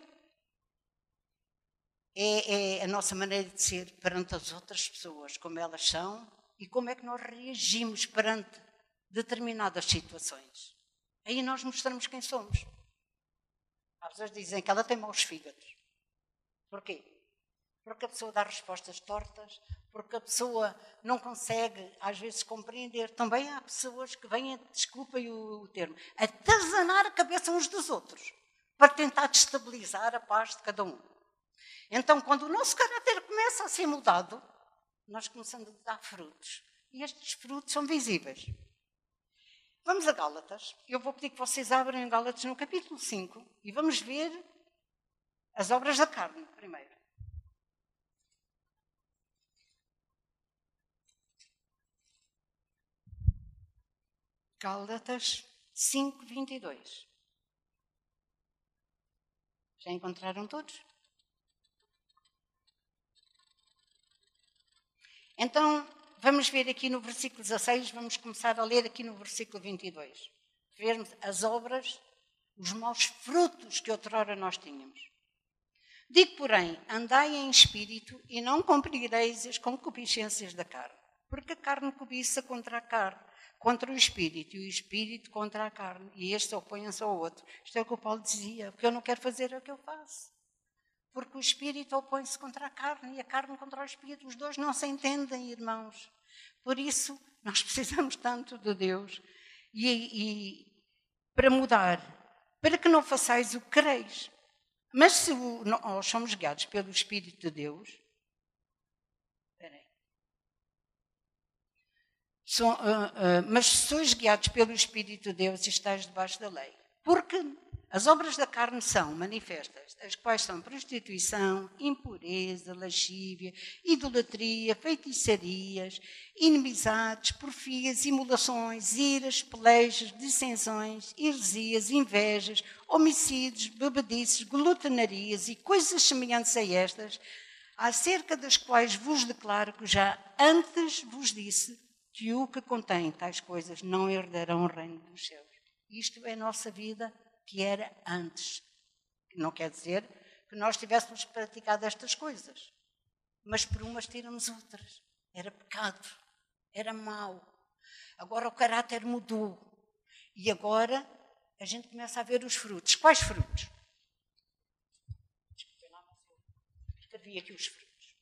[SPEAKER 1] é, é a nossa maneira de ser perante as outras pessoas, como elas são e como é que nós reagimos perante determinadas situações. Aí nós mostramos quem somos. As pessoas dizem que ela tem maus fígados. Porquê? Porque a pessoa dá respostas tortas, porque a pessoa não consegue, às vezes, compreender. Também há pessoas que vêm, desculpem o termo, atazanar a cabeça uns dos outros, para tentar destabilizar a paz de cada um. Então, quando o nosso caráter começa a ser mudado, nós começamos a dar frutos. E estes frutos são visíveis. Vamos a Gálatas. Eu vou pedir que vocês abram Gálatas no capítulo 5 e vamos ver as obras da carne primeiro. Gálatas 5, 22. Já encontraram todos? Então, vamos ver aqui no versículo 16, vamos começar a ler aqui no versículo 22. Vermos as obras, os maus frutos que outrora nós tínhamos. Digo, porém, andai em espírito e não cumprireis as concupiscências da carne, porque a carne cobiça contra a carne, contra o espírito, e o espírito contra a carne, e este opõe-se ao outro. Isto é o que o Paulo dizia: o que eu não quero fazer é o que eu faço. Porque o espírito opõe-se contra a carne e a carne contra o espírito. Os dois não se entendem, irmãos. Por isso, nós [LAUGHS] precisamos tanto de Deus e, e para mudar, para que não façais o que quereis. Mas se nós somos guiados pelo Espírito de Deus, uh, uh, mas sois guiados pelo Espírito de Deus, estáis debaixo da lei. Porque as obras da carne são manifestas, as quais são prostituição, impureza, lascívia, idolatria, feitiçarias, inimizades, porfias, imulações, iras, pelejas, dissensões, heresias, invejas, homicídios, bebedices, glutonarias e coisas semelhantes a estas, acerca das quais vos declaro que já antes vos disse que o que contém tais coisas não herdarão o reino dos céus. Isto é a nossa vida que era antes. Não quer dizer que nós tivéssemos praticado estas coisas, mas por umas tiramos outras. Era pecado, era mau. Agora o caráter mudou. E agora a gente começa a ver os frutos. Quais frutos? Escrevi aqui os frutos.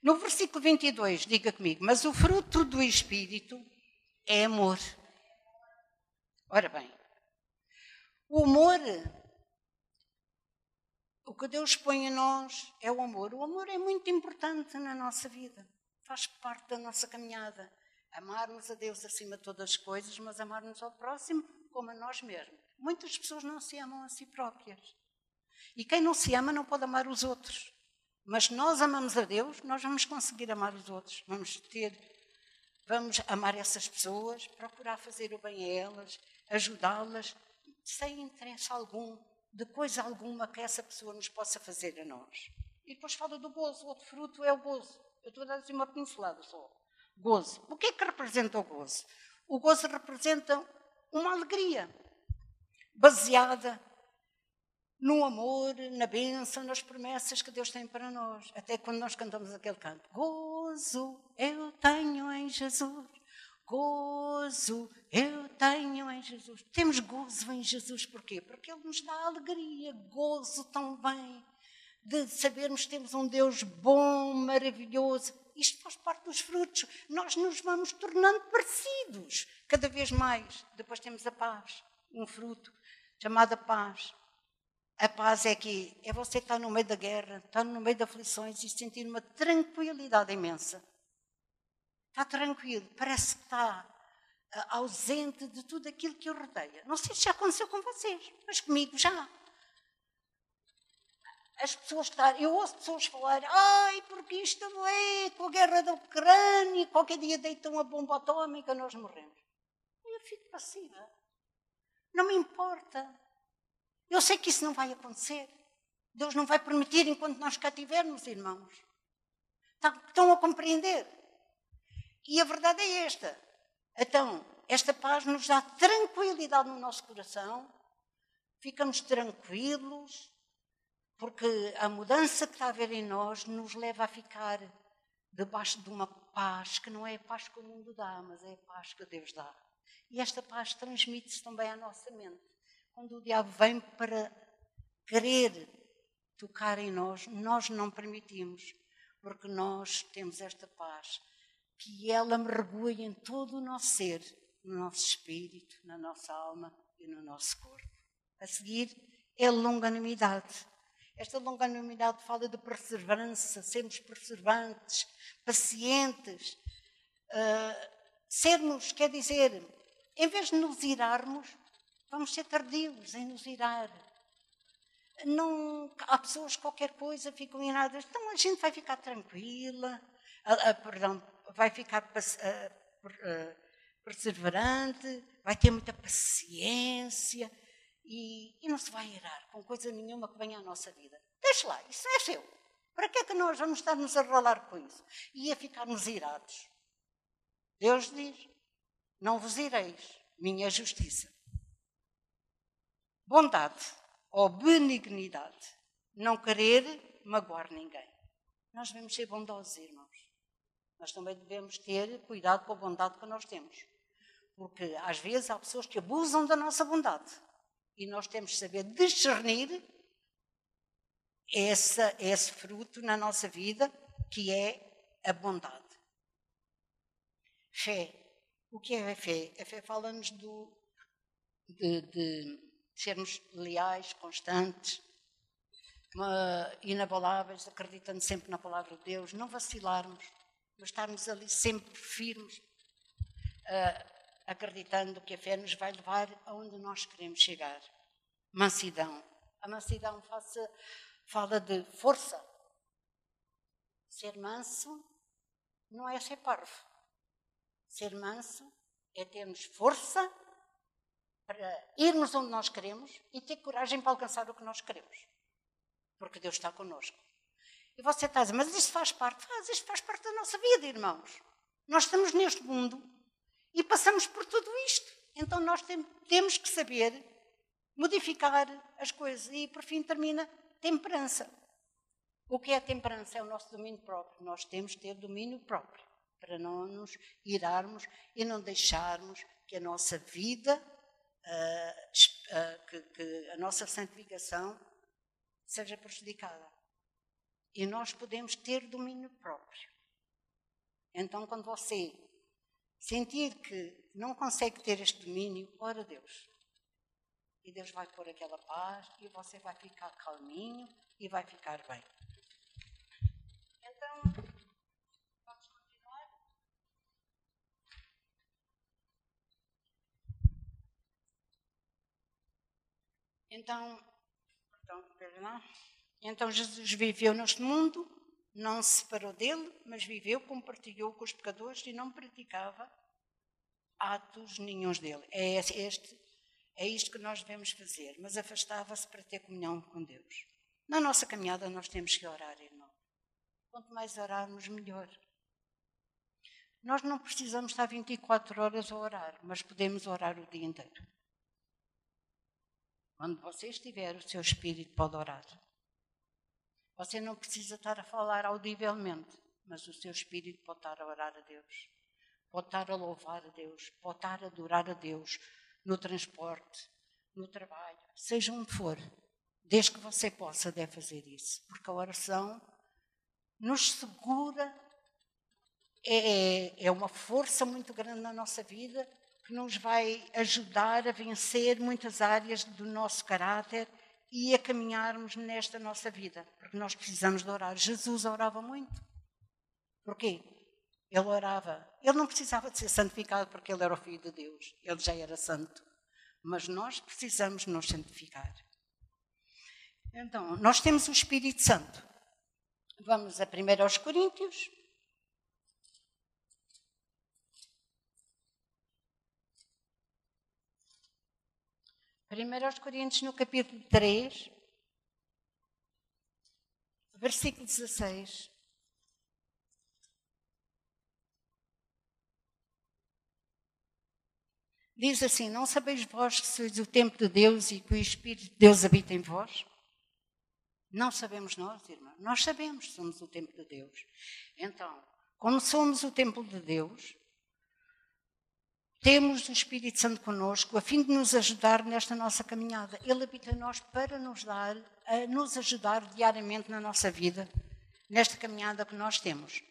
[SPEAKER 1] No versículo 22, diga comigo, mas o fruto do Espírito é amor. Ora bem, o amor, o que Deus põe em nós é o amor. O amor é muito importante na nossa vida, faz parte da nossa caminhada. Amarmos a Deus acima de todas as coisas, mas amarmos ao próximo como a nós mesmos. Muitas pessoas não se amam a si próprias. E quem não se ama não pode amar os outros. Mas nós amamos a Deus, nós vamos conseguir amar os outros. Vamos ter, vamos amar essas pessoas, procurar fazer o bem a elas, ajudá-las, sem interesse algum, de coisa alguma que essa pessoa nos possa fazer a nós. E depois fala do gozo, outro fruto é o gozo. Eu estou a dar uma pincelada só. Gozo. O que é que representa o gozo? O gozo representa uma alegria baseada no amor, na bênção, nas promessas que Deus tem para nós. Até quando nós cantamos aquele canto: Gozo eu tenho em Jesus. Gozo eu tenho em Jesus. Temos gozo em Jesus, porquê? Porque Ele nos dá alegria, gozo também, de sabermos que temos um Deus bom, maravilhoso. Isto faz parte dos frutos. Nós nos vamos tornando parecidos cada vez mais. Depois temos a paz, um fruto chamado paz. A paz é que é você está no meio da guerra, está no meio de aflições e sentir uma tranquilidade imensa. Está tranquilo, parece que está uh, ausente de tudo aquilo que o rodeia. Não sei se já aconteceu com vocês, mas comigo já. As pessoas estão, eu ouço pessoas falar, ai, porque isto é com a guerra da Ucrânia, qualquer dia deitam uma bomba atómica, nós morremos. Eu fico passiva. Não me importa. Eu sei que isso não vai acontecer. Deus não vai permitir enquanto nós cá tivermos, irmãos. Estão a compreender? E a verdade é esta. Então, esta paz nos dá tranquilidade no nosso coração, ficamos tranquilos, porque a mudança que está a haver em nós nos leva a ficar debaixo de uma paz que não é a paz que o mundo dá, mas é a paz que Deus dá. E esta paz transmite-se também à nossa mente. Quando o diabo vem para querer tocar em nós, nós não permitimos, porque nós temos esta paz que ela mergulhe em todo o nosso ser, no nosso espírito, na nossa alma e no nosso corpo. A seguir é a longanimidade. Esta longanimidade fala de perseverança, sermos perseverantes, pacientes, uh, sermos, quer dizer, em vez de nos irarmos, vamos ser tardios em nos irar. Não, há pessoas que qualquer coisa ficam iradas, então a gente vai ficar tranquila, a, a, perdão, vai ficar a, perseverante, vai ter muita paciência e, e, não se vai irar com coisa nenhuma que venha à nossa vida. Deixa lá, isso é seu. Para que é que nós vamos estar-nos a rolar com isso? E a ficarmos irados. Deus diz: Não vos ireis, minha justiça. Bondade ou benignidade, não querer magoar ninguém. Nós devemos ser bondosos, irmãos. Nós também devemos ter cuidado com a bondade que nós temos. Porque às vezes há pessoas que abusam da nossa bondade. E nós temos que saber discernir essa, esse fruto na nossa vida, que é a bondade. Fé. O que é a fé? A fé fala-nos de, de sermos leais, constantes, inabaláveis, acreditando sempre na palavra de Deus, não vacilarmos, mas estarmos ali sempre firmes, uh, acreditando que a fé nos vai levar aonde nós queremos chegar. Mansidão. A mansidão faça, fala de força. Ser manso não é ser parvo. Ser manso é termos força para irmos onde nós queremos e ter coragem para alcançar o que nós queremos. Porque Deus está connosco. E você está a dizer, mas isto faz parte? Faz, isto faz parte da nossa vida, irmãos. Nós estamos neste mundo e passamos por tudo isto. Então nós temos que saber modificar as coisas. E por fim termina temperança. O que é temperança? É o nosso domínio próprio. Nós temos que ter domínio próprio para não nos irarmos e não deixarmos que a nossa vida, uh, uh, que, que a nossa santificação seja prejudicada. E nós podemos ter domínio próprio. Então, quando você sentir que não consegue ter este domínio, ora Deus. E Deus vai pôr aquela paz e você vai ficar calminho e vai ficar bem. Então, continuar? Então, perdão, perdão. Então Jesus viveu neste mundo, não se separou dele, mas viveu, compartilhou com os pecadores e não praticava atos nenhums dele. É este, é isto que nós devemos fazer, mas afastava-se para ter comunhão com Deus. Na nossa caminhada nós temos que orar, irmão. Quanto mais orarmos, melhor. Nós não precisamos estar 24 horas a orar, mas podemos orar o dia inteiro. Quando você estiver, o seu espírito pode orar. Você não precisa estar a falar audivelmente, mas o seu espírito pode estar a orar a Deus, pode estar a louvar a Deus, pode estar a adorar a Deus no transporte, no trabalho, seja onde for. Desde que você possa, deve fazer isso, porque a oração nos segura, é, é uma força muito grande na nossa vida que nos vai ajudar a vencer muitas áreas do nosso caráter e a caminharmos nesta nossa vida, porque nós precisamos de orar. Jesus orava muito. Porquê? Ele orava. Ele não precisava de ser santificado porque ele era o Filho de Deus. Ele já era santo. Mas nós precisamos nos santificar. Então, nós temos o Espírito Santo. Vamos a 1 aos Coríntios. 1 aos Coríntios, no capítulo 3, versículo 16. Diz assim: Não sabeis vós que sois o templo de Deus e que o Espírito de Deus habita em vós? Não sabemos nós, irmão. Nós sabemos que somos o templo de Deus. Então, como somos o templo de Deus, temos o Espírito Santo conosco a fim de nos ajudar nesta nossa caminhada. Ele habita em nós para nos dar, a nos ajudar diariamente na nossa vida, nesta caminhada que nós temos.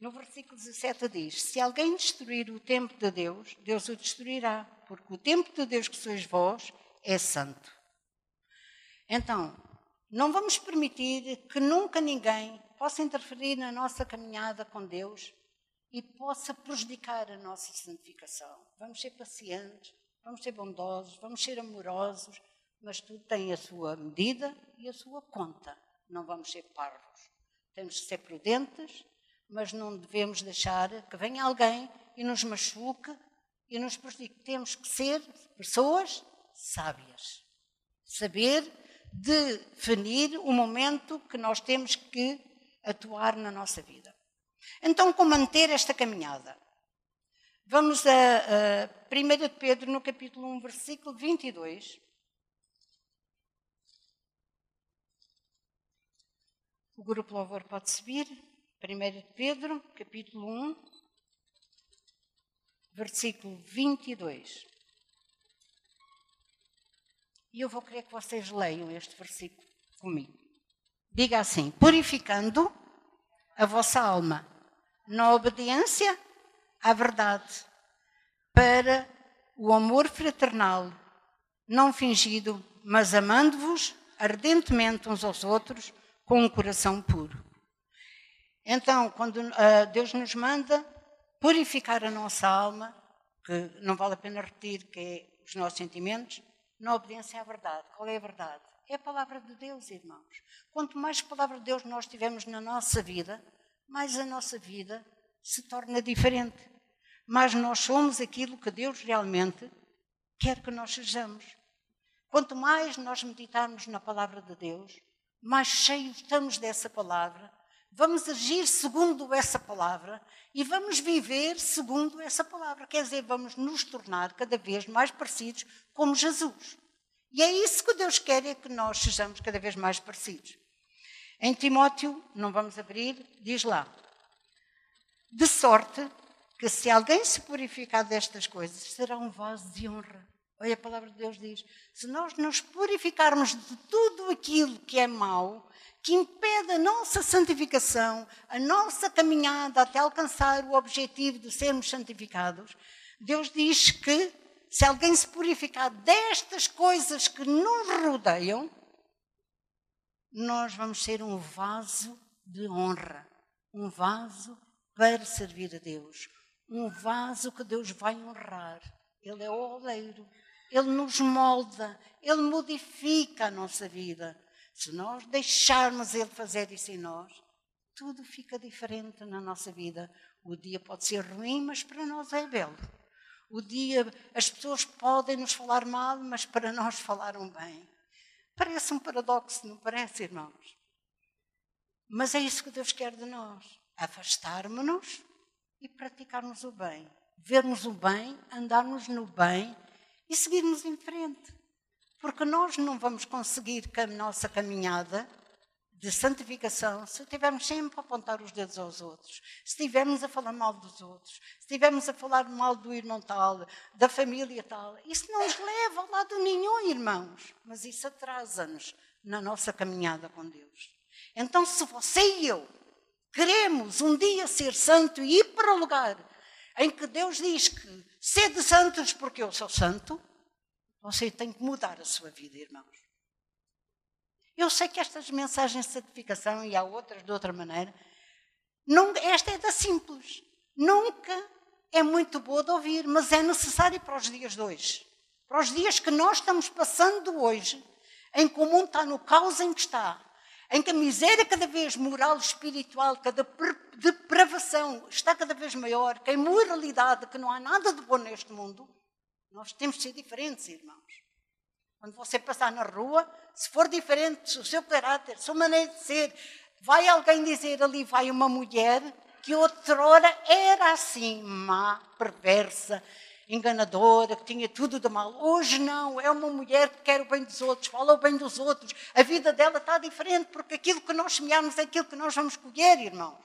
[SPEAKER 1] No versículo 17 diz: Se alguém destruir o templo de Deus, Deus o destruirá, porque o templo de Deus que sois vós é santo. Então, não vamos permitir que nunca ninguém possa interferir na nossa caminhada com Deus e possa prejudicar a nossa santificação. Vamos ser pacientes, vamos ser bondosos, vamos ser amorosos, mas tudo tem a sua medida e a sua conta. Não vamos ser parvos. Temos que ser prudentes, mas não devemos deixar que venha alguém e nos machuque e nos prejudique. Temos que ser pessoas sábias. Saber definir o momento que nós temos que atuar na nossa vida. Então, como manter esta caminhada? Vamos a, a 1 Pedro, no capítulo 1, versículo 22. O grupo Louvor pode subir. 1 Pedro, capítulo 1, versículo 22. E eu vou querer que vocês leiam este versículo comigo. Diga assim: purificando a vossa alma na obediência à verdade, para o amor fraternal, não fingido, mas amando-vos ardentemente uns aos outros, com um coração puro. Então, quando uh, Deus nos manda purificar a nossa alma, que não vale a pena repetir que é os nossos sentimentos, na obediência à verdade. Qual é a verdade? É a palavra de Deus, irmãos. Quanto mais palavra de Deus nós tivermos na nossa vida, mais a nossa vida se torna diferente. Mais nós somos aquilo que Deus realmente quer que nós sejamos. Quanto mais nós meditarmos na palavra de Deus, mais cheios estamos dessa palavra, vamos agir segundo essa palavra e vamos viver segundo essa palavra. Quer dizer, vamos nos tornar cada vez mais parecidos com Jesus. E é isso que Deus quer, é que nós sejamos cada vez mais parecidos. Em Timóteo, não vamos abrir, diz lá: De sorte que se alguém se purificar destas coisas, será um vaso de honra. Olha, a palavra de Deus diz: se nós nos purificarmos de tudo aquilo que é mau, que impede a nossa santificação, a nossa caminhada até alcançar o objetivo de sermos santificados, Deus diz que se alguém se purificar destas coisas que nos rodeiam, nós vamos ser um vaso de honra, um vaso para servir a Deus, um vaso que Deus vai honrar. Ele é o oleiro, ele nos molda, ele modifica a nossa vida. Se nós deixarmos Ele fazer isso em nós, tudo fica diferente na nossa vida. O dia pode ser ruim, mas para nós é belo. O dia, as pessoas podem nos falar mal, mas para nós falaram bem. Parece um paradoxo, não parece, irmãos? Mas é isso que Deus quer de nós: afastarmos-nos e praticarmos o bem. Vermos o bem, andarmos no bem e seguirmos em frente. Porque nós não vamos conseguir que a nossa caminhada de santificação se estivermos sempre a apontar os dedos aos outros, se estivermos a falar mal dos outros, se estivermos a falar mal do irmão tal, da família tal. Isso não nos leva a lado nenhum, irmãos, mas isso atrasa-nos na nossa caminhada com Deus. Então, se você e eu queremos um dia ser santo e ir para o lugar em que Deus diz que sede santos porque eu sou santo, você tem que mudar a sua vida, irmãos. Eu sei que estas mensagens de certificação, e há outras de outra maneira, esta é da simples. Nunca é muito boa de ouvir, mas é necessária para os dias de hoje. Para os dias que nós estamos passando hoje, em que o mundo está no caos em que está, em que a miséria cada vez moral, espiritual, cada depravação está cada vez maior, que a imoralidade, que não há nada de bom neste mundo, nós temos de ser diferentes, irmãos. Quando você passar na rua, se for diferente, o seu caráter, sua maneira de ser, vai alguém dizer ali vai uma mulher que outrora era assim, má, perversa, enganadora, que tinha tudo de mal. Hoje não, é uma mulher que quer o bem dos outros, fala o bem dos outros. A vida dela está diferente, porque aquilo que nós semearmos é aquilo que nós vamos colher, irmãos.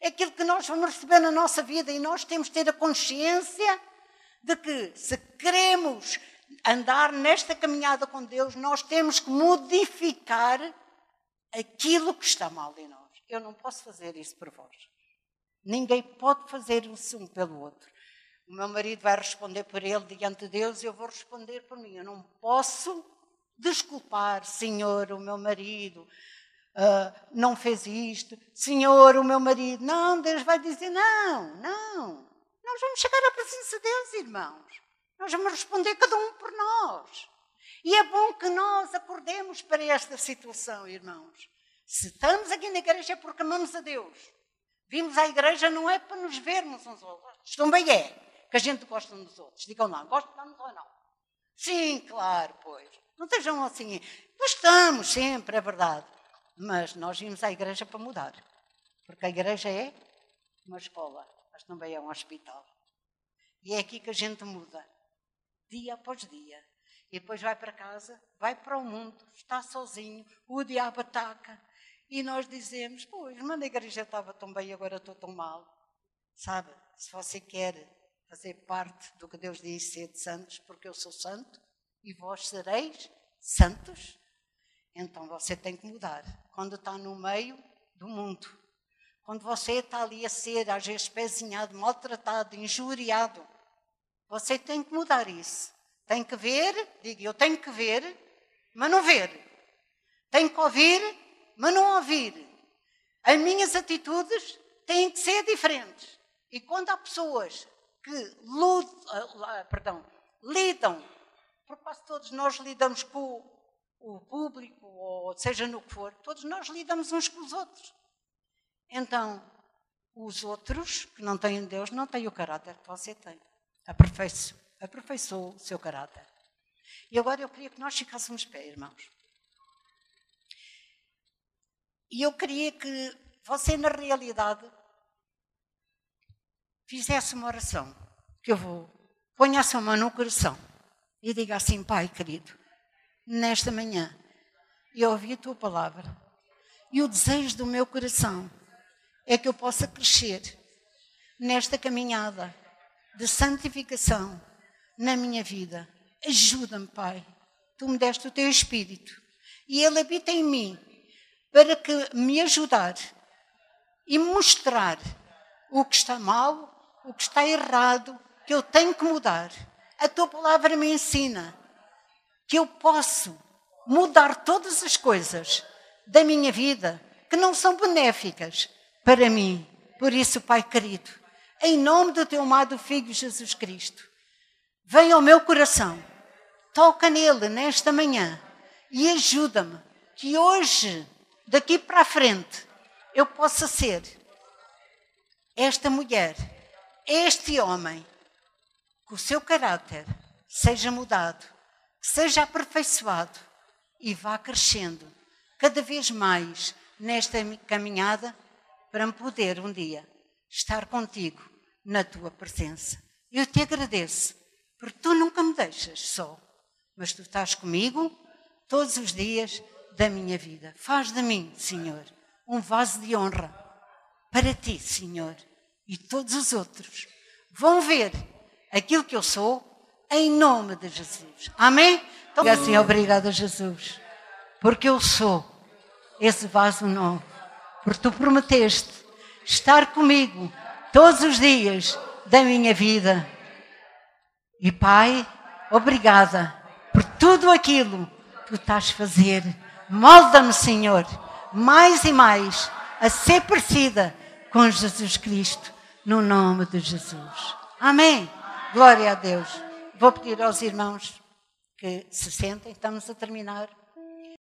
[SPEAKER 1] É aquilo que nós vamos receber na nossa vida e nós temos de ter a consciência de que se queremos andar nesta caminhada com Deus, nós temos que modificar aquilo que está mal em nós. Eu não posso fazer isso por vós. Ninguém pode fazer isso um pelo outro. O meu marido vai responder por ele diante de Deus e eu vou responder por mim. Eu não posso desculpar, Senhor, o meu marido, uh, não fez isto, Senhor, o meu marido. Não, Deus vai dizer: não, não. Nós vamos chegar à presença de Deus, irmãos. Nós vamos responder cada um por nós. E é bom que nós acordemos para esta situação, irmãos. Se estamos aqui na igreja é porque amamos a Deus. Vimos à igreja não é para nos vermos uns aos outros. Também é que a gente gosta uns dos outros. Digam lá, gostamos ou não? Sim, claro, pois. Não estejam assim. Gostamos sempre, é verdade. Mas nós vimos à igreja para mudar. Porque a igreja é uma escola, mas também é um hospital. E é aqui que a gente muda, dia após dia. E depois vai para casa, vai para o mundo, está sozinho, o diabo ataca. E nós dizemos, pois, mas a igreja estava tão bem, agora estou tão mal. Sabe, se você quer fazer parte do que Deus diz ser de santos, porque eu sou santo, e vós sereis santos, então você tem que mudar. Quando está no meio do mundo, quando você está ali a ser, às vezes, pezinhado, maltratado, injuriado, você tem que mudar isso. Tem que ver, diga eu tenho que ver, mas não ver. Tenho que ouvir, mas não ouvir. As minhas atitudes têm que ser diferentes. E quando há pessoas que ludam, perdão, lidam, porque quase todos nós lidamos com o público, ou seja no que for, todos nós lidamos uns com os outros. Então, os outros que não têm Deus não têm o caráter que você tem. Aperfeiçoe aperfeiçoou o seu caráter. E agora eu queria que nós ficássemos pé, irmãos. E eu queria que você, na realidade, fizesse uma oração. Que eu vou. Ponha a sua mão no coração e diga assim: Pai querido, nesta manhã eu ouvi a tua palavra e o desejo do meu coração é que eu possa crescer nesta caminhada de santificação na minha vida. Ajuda-me, Pai. Tu me deste o teu Espírito e ele habita em mim para que me ajudar e mostrar o que está mal, o que está errado, que eu tenho que mudar. A tua palavra me ensina que eu posso mudar todas as coisas da minha vida que não são benéficas para mim. Por isso, Pai querido, em nome do teu amado Filho Jesus Cristo, Vem ao meu coração, toca nele nesta manhã e ajuda-me que hoje, daqui para a frente, eu possa ser esta mulher, este homem, que o seu caráter seja mudado, seja aperfeiçoado e vá crescendo cada vez mais nesta caminhada para me poder um dia estar contigo na tua presença. Eu te agradeço porque tu nunca me deixas só, mas tu estás comigo todos os dias da minha vida. Faz de mim, Senhor, um vaso de honra para ti, Senhor, e todos os outros vão ver aquilo que eu sou em nome de Jesus. Amém? Então, assim, obrigada, Jesus, porque eu sou esse vaso novo, porque tu prometeste estar comigo todos os dias da minha vida e Pai, obrigada por tudo aquilo que tu estás a fazer. Molda-me, Senhor, mais e mais a ser parecida com Jesus Cristo, no nome de Jesus. Amém. Glória a Deus. Vou pedir aos irmãos que se sentem, estamos a terminar.